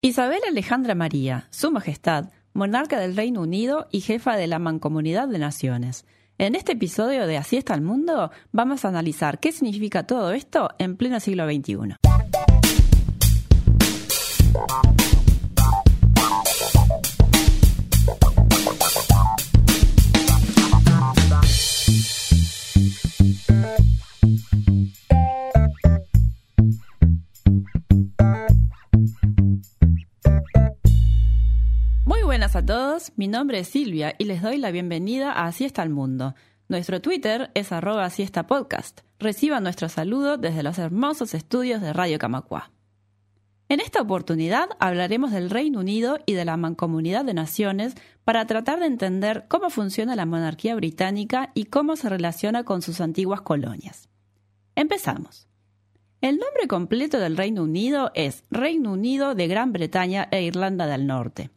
Isabel Alejandra María, Su Majestad, monarca del Reino Unido y jefa de la Mancomunidad de Naciones. En este episodio de Así está el mundo, vamos a analizar qué significa todo esto en pleno siglo XXI. A todos, mi nombre es Silvia y les doy la bienvenida a Así está el mundo. Nuestro Twitter es arroba así podcast. Reciban nuestro saludo desde los hermosos estudios de Radio Camacua. En esta oportunidad hablaremos del Reino Unido y de la Mancomunidad de Naciones para tratar de entender cómo funciona la monarquía británica y cómo se relaciona con sus antiguas colonias. Empezamos. El nombre completo del Reino Unido es Reino Unido de Gran Bretaña e Irlanda del Norte.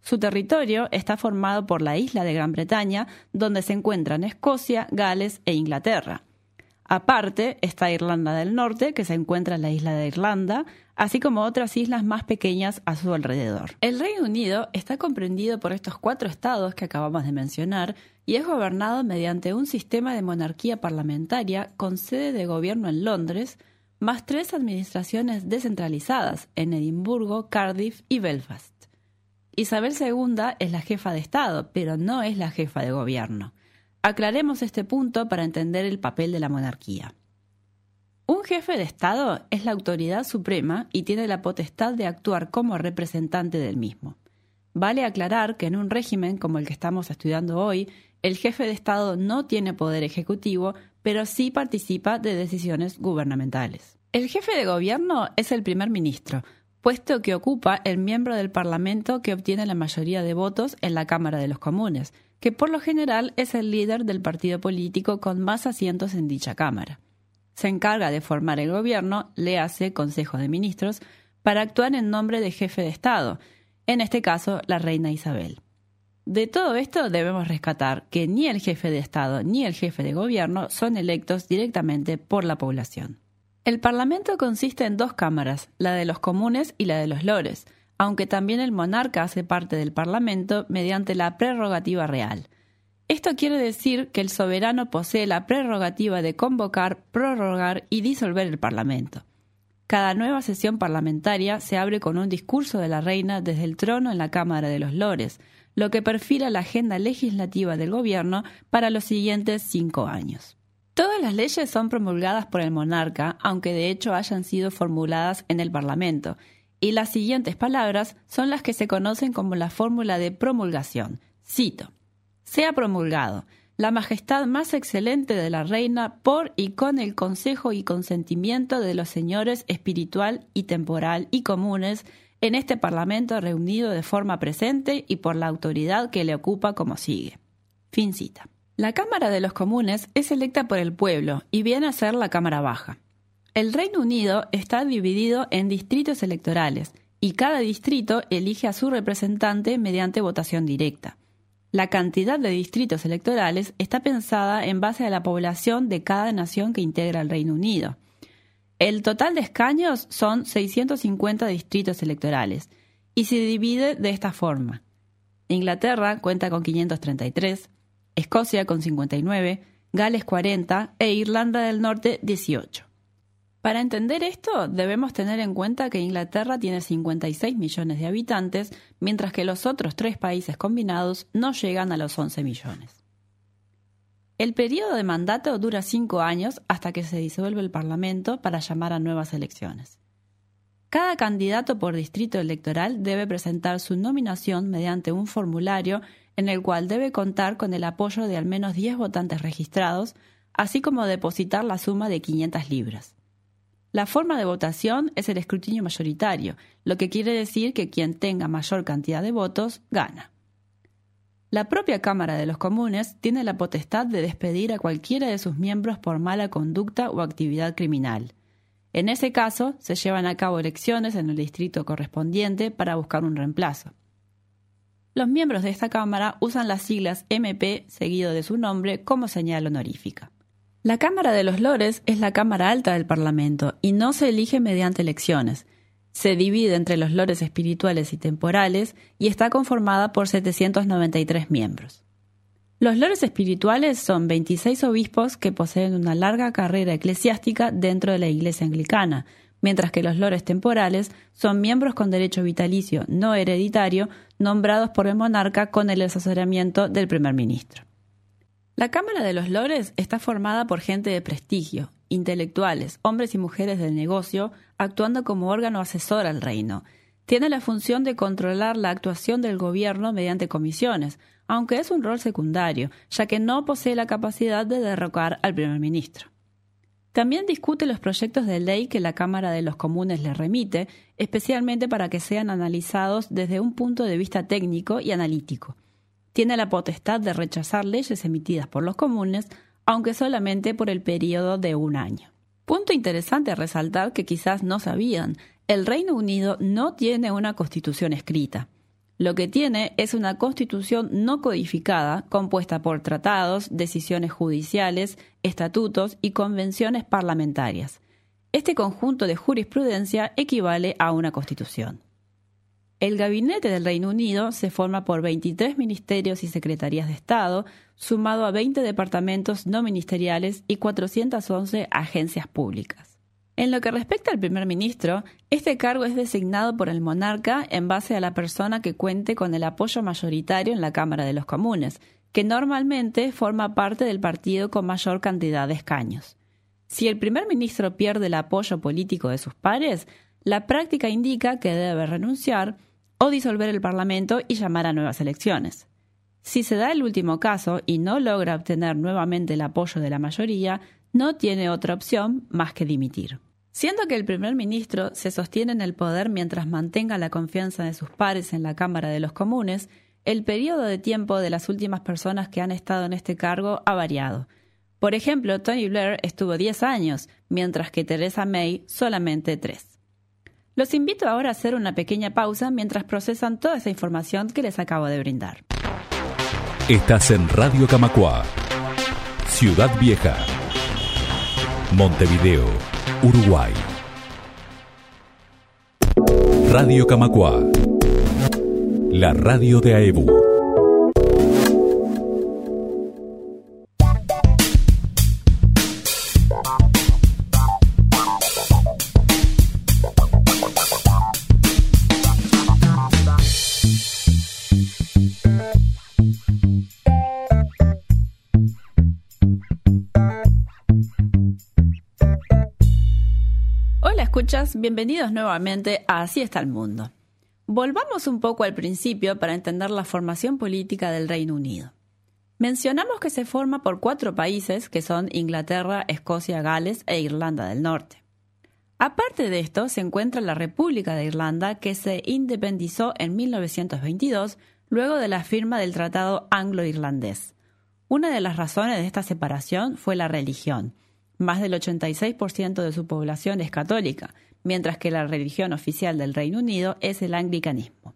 Su territorio está formado por la isla de Gran Bretaña, donde se encuentran Escocia, Gales e Inglaterra. Aparte está Irlanda del Norte, que se encuentra en la isla de Irlanda, así como otras islas más pequeñas a su alrededor. El Reino Unido está comprendido por estos cuatro estados que acabamos de mencionar y es gobernado mediante un sistema de monarquía parlamentaria con sede de gobierno en Londres, más tres administraciones descentralizadas en Edimburgo, Cardiff y Belfast. Isabel II es la jefa de Estado, pero no es la jefa de gobierno. Aclaremos este punto para entender el papel de la monarquía. Un jefe de Estado es la autoridad suprema y tiene la potestad de actuar como representante del mismo. Vale aclarar que en un régimen como el que estamos estudiando hoy, el jefe de Estado no tiene poder ejecutivo, pero sí participa de decisiones gubernamentales. El jefe de gobierno es el primer ministro, puesto que ocupa el miembro del Parlamento que obtiene la mayoría de votos en la Cámara de los Comunes, que por lo general es el líder del partido político con más asientos en dicha Cámara. Se encarga de formar el gobierno, le hace Consejo de Ministros, para actuar en nombre de jefe de Estado, en este caso la reina Isabel. De todo esto debemos rescatar que ni el jefe de Estado ni el jefe de gobierno son electos directamente por la población. El Parlamento consiste en dos cámaras, la de los comunes y la de los lores, aunque también el monarca hace parte del Parlamento mediante la prerrogativa real. Esto quiere decir que el soberano posee la prerrogativa de convocar, prorrogar y disolver el Parlamento. Cada nueva sesión parlamentaria se abre con un discurso de la reina desde el trono en la Cámara de los Lores, lo que perfila la agenda legislativa del gobierno para los siguientes cinco años. Todas las leyes son promulgadas por el monarca, aunque de hecho hayan sido formuladas en el Parlamento, y las siguientes palabras son las que se conocen como la fórmula de promulgación. Cito. Sea promulgado la majestad más excelente de la reina por y con el consejo y consentimiento de los señores espiritual y temporal y comunes en este Parlamento reunido de forma presente y por la autoridad que le ocupa como sigue. Fin cita. La Cámara de los Comunes es electa por el pueblo y viene a ser la Cámara Baja. El Reino Unido está dividido en distritos electorales y cada distrito elige a su representante mediante votación directa. La cantidad de distritos electorales está pensada en base a la población de cada nación que integra el Reino Unido. El total de escaños son 650 distritos electorales y se divide de esta forma. Inglaterra cuenta con 533, Escocia con 59, Gales 40 e Irlanda del Norte 18. Para entender esto, debemos tener en cuenta que Inglaterra tiene 56 millones de habitantes, mientras que los otros tres países combinados no llegan a los 11 millones. El periodo de mandato dura cinco años hasta que se disuelve el Parlamento para llamar a nuevas elecciones. Cada candidato por distrito electoral debe presentar su nominación mediante un formulario en el cual debe contar con el apoyo de al menos 10 votantes registrados, así como depositar la suma de 500 libras. La forma de votación es el escrutinio mayoritario, lo que quiere decir que quien tenga mayor cantidad de votos gana. La propia Cámara de los Comunes tiene la potestad de despedir a cualquiera de sus miembros por mala conducta o actividad criminal. En ese caso, se llevan a cabo elecciones en el distrito correspondiente para buscar un reemplazo. Los miembros de esta Cámara usan las siglas MP seguido de su nombre como señal honorífica. La Cámara de los Lores es la Cámara Alta del Parlamento y no se elige mediante elecciones. Se divide entre los lores espirituales y temporales y está conformada por 793 miembros. Los lores espirituales son 26 obispos que poseen una larga carrera eclesiástica dentro de la Iglesia anglicana, mientras que los lores temporales son miembros con derecho vitalicio no hereditario nombrados por el monarca con el asesoramiento del primer ministro. La Cámara de los Lores está formada por gente de prestigio, intelectuales, hombres y mujeres del negocio, actuando como órgano asesor al reino. Tiene la función de controlar la actuación del gobierno mediante comisiones, aunque es un rol secundario, ya que no posee la capacidad de derrocar al primer ministro. También discute los proyectos de ley que la Cámara de los Comunes le remite, especialmente para que sean analizados desde un punto de vista técnico y analítico. Tiene la potestad de rechazar leyes emitidas por los comunes, aunque solamente por el periodo de un año. Punto interesante a resaltar que quizás no sabían, el Reino Unido no tiene una constitución escrita. Lo que tiene es una constitución no codificada compuesta por tratados, decisiones judiciales, estatutos y convenciones parlamentarias. Este conjunto de jurisprudencia equivale a una constitución. El gabinete del Reino Unido se forma por 23 ministerios y secretarías de Estado, sumado a 20 departamentos no ministeriales y 411 agencias públicas. En lo que respecta al primer ministro, este cargo es designado por el monarca en base a la persona que cuente con el apoyo mayoritario en la Cámara de los Comunes, que normalmente forma parte del partido con mayor cantidad de escaños. Si el primer ministro pierde el apoyo político de sus pares, la práctica indica que debe renunciar o disolver el Parlamento y llamar a nuevas elecciones. Si se da el último caso y no logra obtener nuevamente el apoyo de la mayoría, no tiene otra opción más que dimitir. Siendo que el primer ministro se sostiene en el poder mientras mantenga la confianza de sus pares en la Cámara de los Comunes, el periodo de tiempo de las últimas personas que han estado en este cargo ha variado. Por ejemplo, Tony Blair estuvo 10 años, mientras que Theresa May solamente 3. Los invito ahora a hacer una pequeña pausa mientras procesan toda esa información que les acabo de brindar. Estás en Radio Camacua, Ciudad Vieja, Montevideo Uruguay. Radio Camacua. La radio de AEBU. Bienvenidos nuevamente a Así está el mundo. Volvamos un poco al principio para entender la formación política del Reino Unido. Mencionamos que se forma por cuatro países que son Inglaterra, Escocia, Gales e Irlanda del Norte. Aparte de esto, se encuentra la República de Irlanda que se independizó en 1922 luego de la firma del Tratado Anglo-Irlandés. Una de las razones de esta separación fue la religión. Más del 86% de su población es católica, mientras que la religión oficial del Reino Unido es el anglicanismo.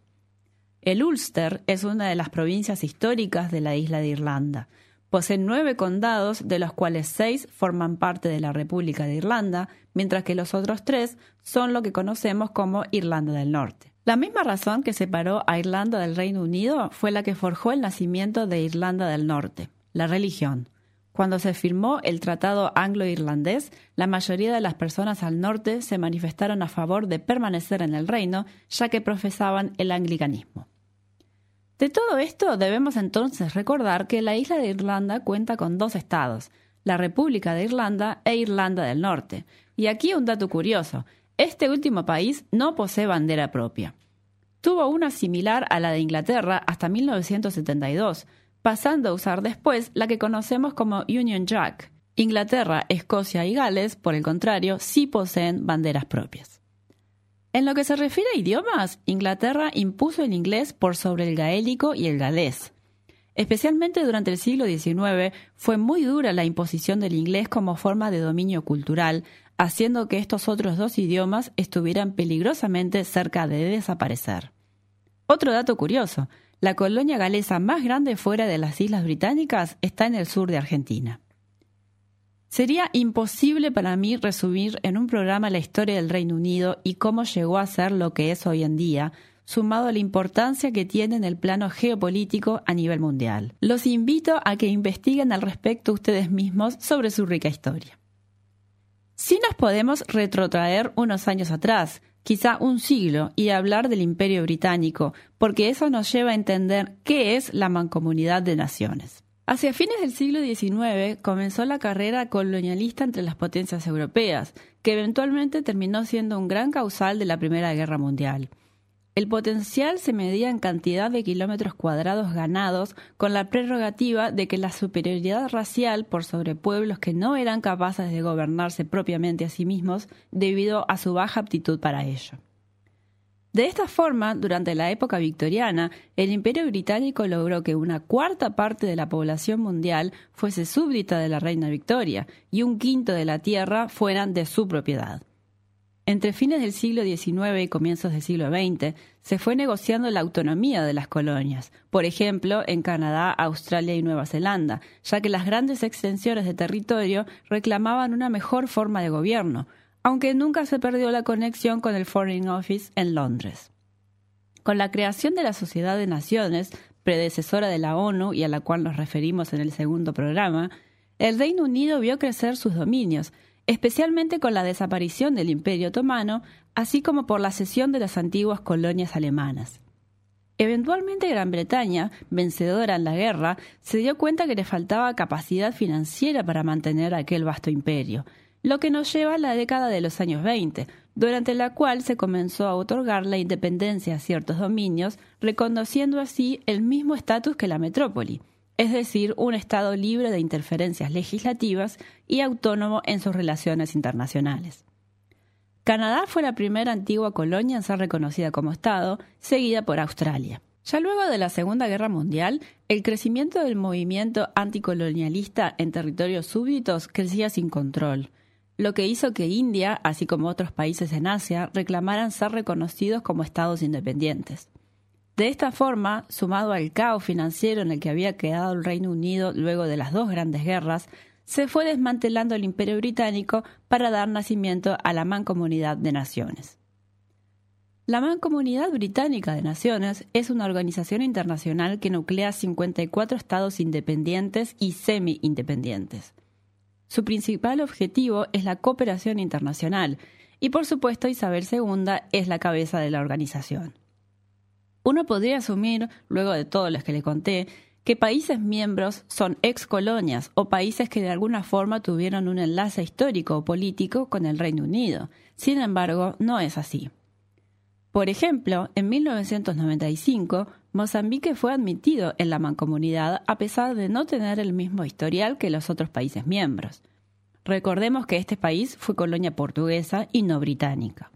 El Ulster es una de las provincias históricas de la isla de Irlanda. Posee nueve condados, de los cuales seis forman parte de la República de Irlanda, mientras que los otros tres son lo que conocemos como Irlanda del Norte. La misma razón que separó a Irlanda del Reino Unido fue la que forjó el nacimiento de Irlanda del Norte, la religión. Cuando se firmó el Tratado Anglo-Irlandés, la mayoría de las personas al norte se manifestaron a favor de permanecer en el reino, ya que profesaban el anglicanismo. De todo esto debemos entonces recordar que la isla de Irlanda cuenta con dos estados, la República de Irlanda e Irlanda del Norte. Y aquí un dato curioso, este último país no posee bandera propia. Tuvo una similar a la de Inglaterra hasta 1972, pasando a usar después la que conocemos como Union Jack. Inglaterra, Escocia y Gales, por el contrario, sí poseen banderas propias. En lo que se refiere a idiomas, Inglaterra impuso el inglés por sobre el gaélico y el galés. Especialmente durante el siglo XIX fue muy dura la imposición del inglés como forma de dominio cultural, haciendo que estos otros dos idiomas estuvieran peligrosamente cerca de desaparecer. Otro dato curioso, la colonia galesa más grande fuera de las Islas Británicas está en el sur de Argentina. Sería imposible para mí resumir en un programa la historia del Reino Unido y cómo llegó a ser lo que es hoy en día, sumado a la importancia que tiene en el plano geopolítico a nivel mundial. Los invito a que investiguen al respecto ustedes mismos sobre su rica historia. Si nos podemos retrotraer unos años atrás, quizá un siglo, y hablar del Imperio Británico, porque eso nos lleva a entender qué es la mancomunidad de naciones. Hacia fines del siglo XIX comenzó la carrera colonialista entre las potencias europeas, que eventualmente terminó siendo un gran causal de la Primera Guerra Mundial. El potencial se medía en cantidad de kilómetros cuadrados ganados, con la prerrogativa de que la superioridad racial por sobre pueblos que no eran capaces de gobernarse propiamente a sí mismos debido a su baja aptitud para ello. De esta forma, durante la época victoriana, el Imperio Británico logró que una cuarta parte de la población mundial fuese súbdita de la reina Victoria y un quinto de la tierra fueran de su propiedad. Entre fines del siglo XIX y comienzos del siglo XX, se fue negociando la autonomía de las colonias, por ejemplo, en Canadá, Australia y Nueva Zelanda, ya que las grandes extensiones de territorio reclamaban una mejor forma de gobierno, aunque nunca se perdió la conexión con el Foreign Office en Londres. Con la creación de la Sociedad de Naciones, predecesora de la ONU y a la cual nos referimos en el segundo programa, el Reino Unido vio crecer sus dominios, especialmente con la desaparición del Imperio Otomano, así como por la cesión de las antiguas colonias alemanas. Eventualmente Gran Bretaña, vencedora en la guerra, se dio cuenta que le faltaba capacidad financiera para mantener aquel vasto imperio, lo que nos lleva a la década de los años 20, durante la cual se comenzó a otorgar la independencia a ciertos dominios, reconociendo así el mismo estatus que la metrópoli, es decir, un Estado libre de interferencias legislativas y autónomo en sus relaciones internacionales. Canadá fue la primera antigua colonia en ser reconocida como Estado, seguida por Australia. Ya luego de la Segunda Guerra Mundial, el crecimiento del movimiento anticolonialista en territorios súbditos crecía sin control, lo que hizo que India, así como otros países en Asia, reclamaran ser reconocidos como estados independientes. De esta forma, sumado al caos financiero en el que había quedado el Reino Unido luego de las dos grandes guerras, se fue desmantelando el Imperio Británico para dar nacimiento a la Mancomunidad de Naciones. La Mancomunidad Británica de Naciones es una organización internacional que nuclea 54 estados independientes y semi-independientes. Su principal objetivo es la cooperación internacional y por supuesto Isabel II es la cabeza de la organización. Uno podría asumir, luego de todo lo que le conté, que países miembros son ex colonias o países que de alguna forma tuvieron un enlace histórico o político con el Reino Unido. Sin embargo, no es así. Por ejemplo, en 1995, Mozambique fue admitido en la mancomunidad a pesar de no tener el mismo historial que los otros países miembros. Recordemos que este país fue colonia portuguesa y no británica.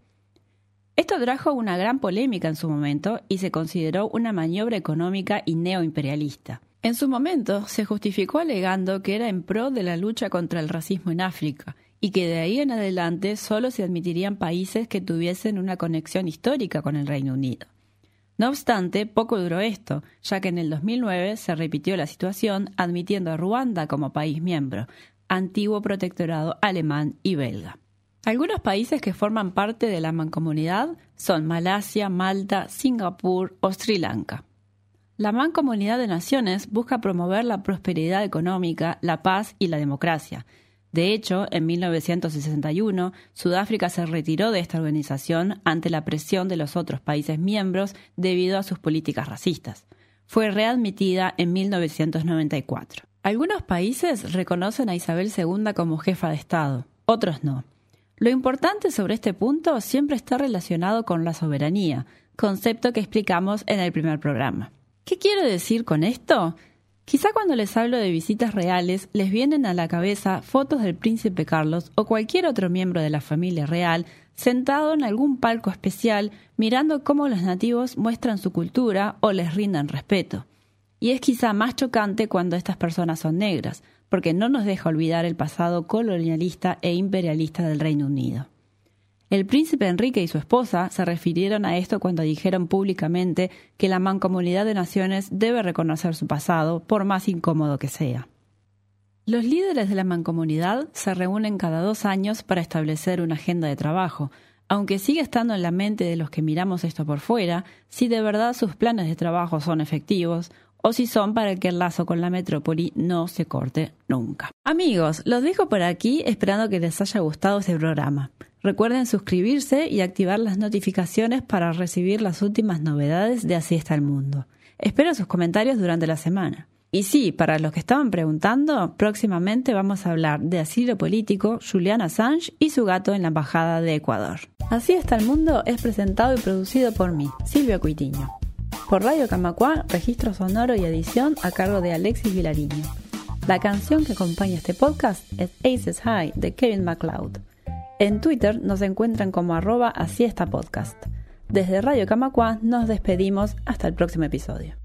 Esto trajo una gran polémica en su momento y se consideró una maniobra económica y neoimperialista. En su momento se justificó alegando que era en pro de la lucha contra el racismo en África y que de ahí en adelante solo se admitirían países que tuviesen una conexión histórica con el Reino Unido. No obstante, poco duró esto, ya que en el 2009 se repitió la situación admitiendo a Ruanda como país miembro, antiguo protectorado alemán y belga. Algunos países que forman parte de la mancomunidad son Malasia, Malta, Singapur o Sri Lanka. La Mancomunidad de Naciones busca promover la prosperidad económica, la paz y la democracia, de hecho, en 1961, Sudáfrica se retiró de esta organización ante la presión de los otros países miembros debido a sus políticas racistas. Fue readmitida en 1994. Algunos países reconocen a Isabel II como jefa de Estado, otros no. Lo importante sobre este punto siempre está relacionado con la soberanía, concepto que explicamos en el primer programa. ¿Qué quiero decir con esto? Quizá cuando les hablo de visitas reales les vienen a la cabeza fotos del príncipe Carlos o cualquier otro miembro de la familia real sentado en algún palco especial mirando cómo los nativos muestran su cultura o les rindan respeto. Y es quizá más chocante cuando estas personas son negras, porque no nos deja olvidar el pasado colonialista e imperialista del Reino Unido. El príncipe Enrique y su esposa se refirieron a esto cuando dijeron públicamente que la mancomunidad de naciones debe reconocer su pasado, por más incómodo que sea. Los líderes de la mancomunidad se reúnen cada dos años para establecer una agenda de trabajo, aunque sigue estando en la mente de los que miramos esto por fuera, si de verdad sus planes de trabajo son efectivos o si son para que el lazo con la metrópoli no se corte nunca. Amigos, los dejo por aquí esperando que les haya gustado este programa. Recuerden suscribirse y activar las notificaciones para recibir las últimas novedades de Así está el mundo. Espero sus comentarios durante la semana. Y sí, para los que estaban preguntando, próximamente vamos a hablar de asilo político, Julian Assange y su gato en la Embajada de Ecuador. Así está el mundo es presentado y producido por mí, Silvia Cuitiño. Por Radio Camacuá, registro sonoro y edición a cargo de Alexis Vilariño. La canción que acompaña este podcast es Aces High de Kevin MacLeod. En Twitter nos encuentran como arroba así podcast. Desde Radio Camacuá nos despedimos hasta el próximo episodio.